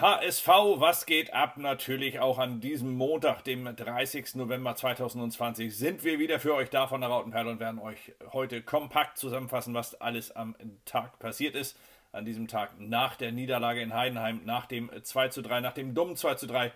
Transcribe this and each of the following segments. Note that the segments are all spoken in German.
HSV, was geht ab? Natürlich auch an diesem Montag, dem 30. November 2020, sind wir wieder für euch da von der Rautenperle und werden euch heute kompakt zusammenfassen, was alles am Tag passiert ist. An diesem Tag nach der Niederlage in Heidenheim, nach dem 2 zu 3, nach dem dummen 2 zu 3,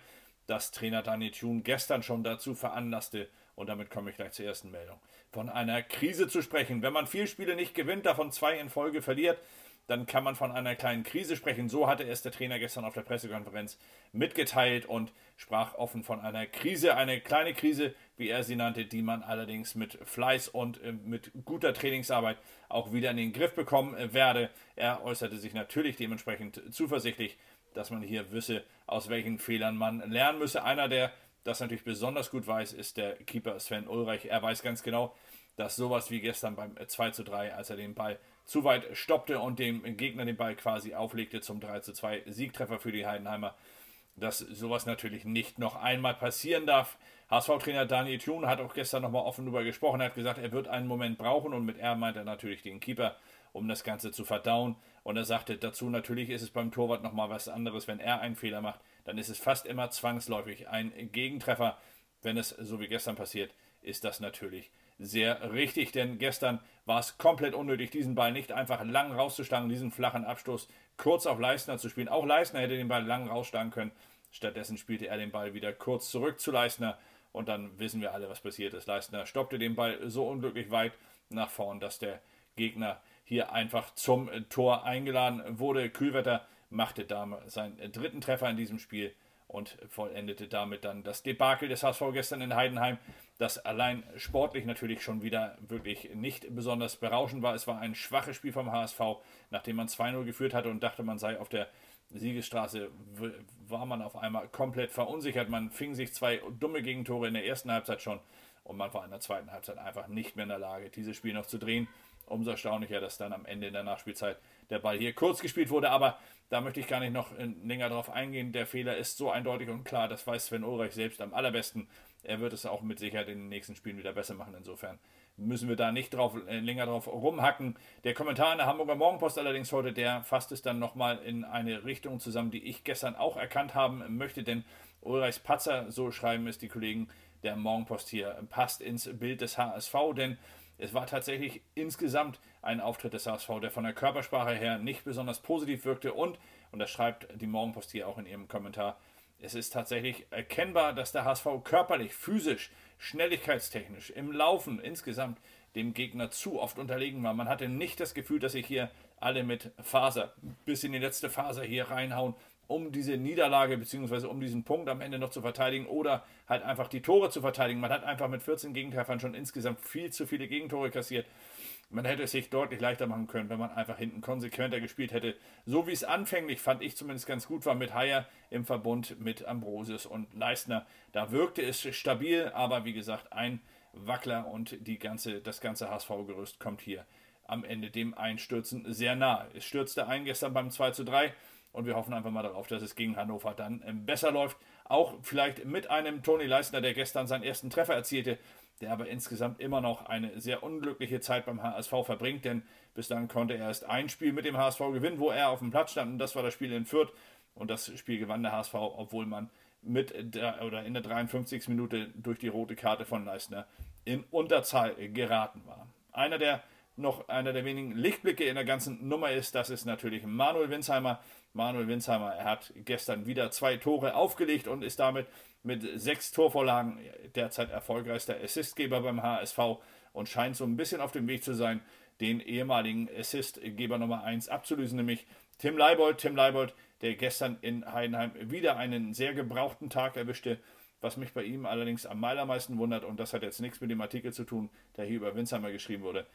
das Trainer Daniel Thune gestern schon dazu veranlasste. Und damit komme ich gleich zur ersten Meldung. Von einer Krise zu sprechen. Wenn man vier Spiele nicht gewinnt, davon zwei in Folge verliert, dann kann man von einer kleinen Krise sprechen. So hatte es der Trainer gestern auf der Pressekonferenz mitgeteilt und sprach offen von einer Krise, eine kleine Krise, wie er sie nannte, die man allerdings mit Fleiß und äh, mit guter Trainingsarbeit auch wieder in den Griff bekommen werde. Er äußerte sich natürlich dementsprechend zuversichtlich, dass man hier wisse, aus welchen Fehlern man lernen müsse. Einer, der das natürlich besonders gut weiß, ist der Keeper Sven Ulreich. Er weiß ganz genau, dass sowas wie gestern beim 2 zu 3, als er den Ball zu weit stoppte und dem Gegner den Ball quasi auflegte zum 3 zu 2 Siegtreffer für die Heidenheimer, dass sowas natürlich nicht noch einmal passieren darf. HSV-Trainer Daniel Thun hat auch gestern nochmal offen darüber gesprochen, er hat gesagt, er wird einen Moment brauchen und mit er meint er natürlich den Keeper, um das Ganze zu verdauen. Und er sagte dazu, natürlich ist es beim Torwart nochmal was anderes, wenn er einen Fehler macht, dann ist es fast immer zwangsläufig ein Gegentreffer. Wenn es so wie gestern passiert, ist das natürlich sehr richtig, denn gestern war es komplett unnötig, diesen Ball nicht einfach lang rauszuschlagen, diesen flachen Abstoß kurz auf Leistner zu spielen. Auch Leistner hätte den Ball lang rausschlagen können. Stattdessen spielte er den Ball wieder kurz zurück zu Leistner und dann wissen wir alle, was passiert ist. Leistner stoppte den Ball so unglücklich weit nach vorn, dass der Gegner hier einfach zum Tor eingeladen wurde. Kühlwetter machte damit seinen dritten Treffer in diesem Spiel und vollendete damit dann das Debakel des HSV gestern in Heidenheim, das allein sportlich natürlich schon wieder wirklich nicht besonders berauschend war. Es war ein schwaches Spiel vom HSV, nachdem man 2-0 geführt hatte und dachte, man sei auf der Siegesstraße, war man auf einmal komplett verunsichert. Man fing sich zwei dumme Gegentore in der ersten Halbzeit schon und man war in der zweiten Halbzeit einfach nicht mehr in der Lage, dieses Spiel noch zu drehen. Umso erstaunlicher, dass dann am Ende in der Nachspielzeit der Ball hier kurz gespielt wurde, aber da möchte ich gar nicht noch länger drauf eingehen. Der Fehler ist so eindeutig und klar, das weiß Sven Ulreich selbst am allerbesten. Er wird es auch mit Sicherheit in den nächsten Spielen wieder besser machen. Insofern müssen wir da nicht drauf, äh, länger drauf rumhacken. Der Kommentar in der Hamburger Morgenpost allerdings heute, der fasst es dann nochmal in eine Richtung zusammen, die ich gestern auch erkannt haben möchte, denn Ulreichs Patzer, so schreiben es die Kollegen der Morgenpost hier, passt ins Bild des HSV, denn es war tatsächlich insgesamt ein Auftritt des HSV, der von der Körpersprache her nicht besonders positiv wirkte und, und das schreibt die Morgenpost hier auch in ihrem Kommentar, es ist tatsächlich erkennbar, dass der HSV körperlich, physisch, schnelligkeitstechnisch, im Laufen insgesamt dem Gegner zu oft unterlegen war. Man hatte nicht das Gefühl, dass sich hier alle mit Faser bis in die letzte Faser hier reinhauen, um diese Niederlage bzw. um diesen Punkt am Ende noch zu verteidigen oder halt einfach die Tore zu verteidigen. Man hat einfach mit 14 Gegentreffern schon insgesamt viel zu viele Gegentore kassiert. Man hätte es sich deutlich leichter machen können, wenn man einfach hinten konsequenter gespielt hätte. So wie es anfänglich, fand ich zumindest ganz gut war mit Haier im Verbund mit Ambrosius und Leistner. Da wirkte es stabil, aber wie gesagt, ein Wackler und die ganze, das ganze HSV-Gerüst kommt hier am Ende dem Einstürzen sehr nah. Es stürzte ein gestern beim 2 zu 3 und wir hoffen einfach mal darauf, dass es gegen Hannover dann ähm, besser läuft. Auch vielleicht mit einem Toni Leistner, der gestern seinen ersten Treffer erzielte der aber insgesamt immer noch eine sehr unglückliche Zeit beim HSV verbringt, denn bislang konnte er erst ein Spiel mit dem HSV gewinnen, wo er auf dem Platz stand und das war das Spiel in Fürth und das Spiel gewann der HSV, obwohl man mit der, oder in der 53. Minute durch die rote Karte von Leistner in Unterzahl geraten war. Einer der noch einer der wenigen Lichtblicke in der ganzen Nummer ist, das ist natürlich Manuel Winsheimer. Manuel Winsheimer, er hat gestern wieder zwei Tore aufgelegt und ist damit mit sechs Torvorlagen derzeit erfolgreichster Assistgeber beim HSV und scheint so ein bisschen auf dem Weg zu sein, den ehemaligen Assistgeber Nummer 1 abzulösen, nämlich Tim Leibold. Tim Leibold, der gestern in Heidenheim wieder einen sehr gebrauchten Tag erwischte, was mich bei ihm allerdings am allermeisten wundert, und das hat jetzt nichts mit dem Artikel zu tun, der hier über Winsheimer geschrieben wurde,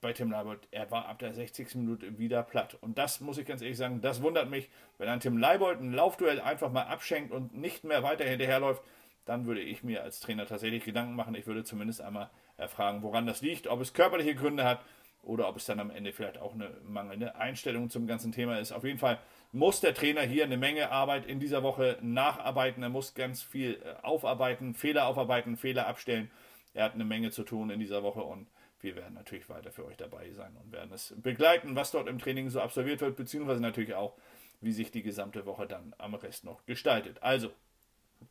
bei Tim Leibold, er war ab der 60. Minute wieder platt. Und das muss ich ganz ehrlich sagen, das wundert mich. Wenn ein Tim Leibold ein Laufduell einfach mal abschenkt und nicht mehr weiter hinterherläuft, dann würde ich mir als Trainer tatsächlich Gedanken machen. Ich würde zumindest einmal erfragen, woran das liegt, ob es körperliche Gründe hat oder ob es dann am Ende vielleicht auch eine mangelnde Einstellung zum ganzen Thema ist. Auf jeden Fall muss der Trainer hier eine Menge Arbeit in dieser Woche nacharbeiten. Er muss ganz viel äh, aufarbeiten, Fehler aufarbeiten, Fehler abstellen. Er hat eine Menge zu tun in dieser Woche und wir werden natürlich weiter für euch dabei sein und werden es begleiten, was dort im Training so absolviert wird, beziehungsweise natürlich auch, wie sich die gesamte Woche dann am Rest noch gestaltet. Also,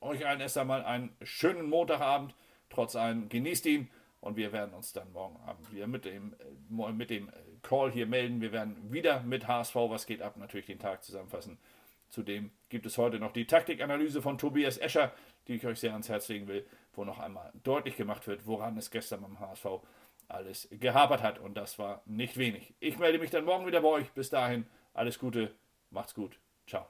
euch allen erst einmal einen schönen Montagabend. Trotz allem genießt ihn und wir werden uns dann morgen Abend wieder mit dem, äh, mit dem Call hier melden. Wir werden wieder mit HSV, was geht ab, natürlich den Tag zusammenfassen. Zudem gibt es heute noch die Taktikanalyse von Tobias Escher, die ich euch sehr ans Herz legen will, wo noch einmal deutlich gemacht wird, woran es gestern beim HSV alles gehapert hat. Und das war nicht wenig. Ich melde mich dann morgen wieder bei euch. Bis dahin, alles Gute, macht's gut. Ciao.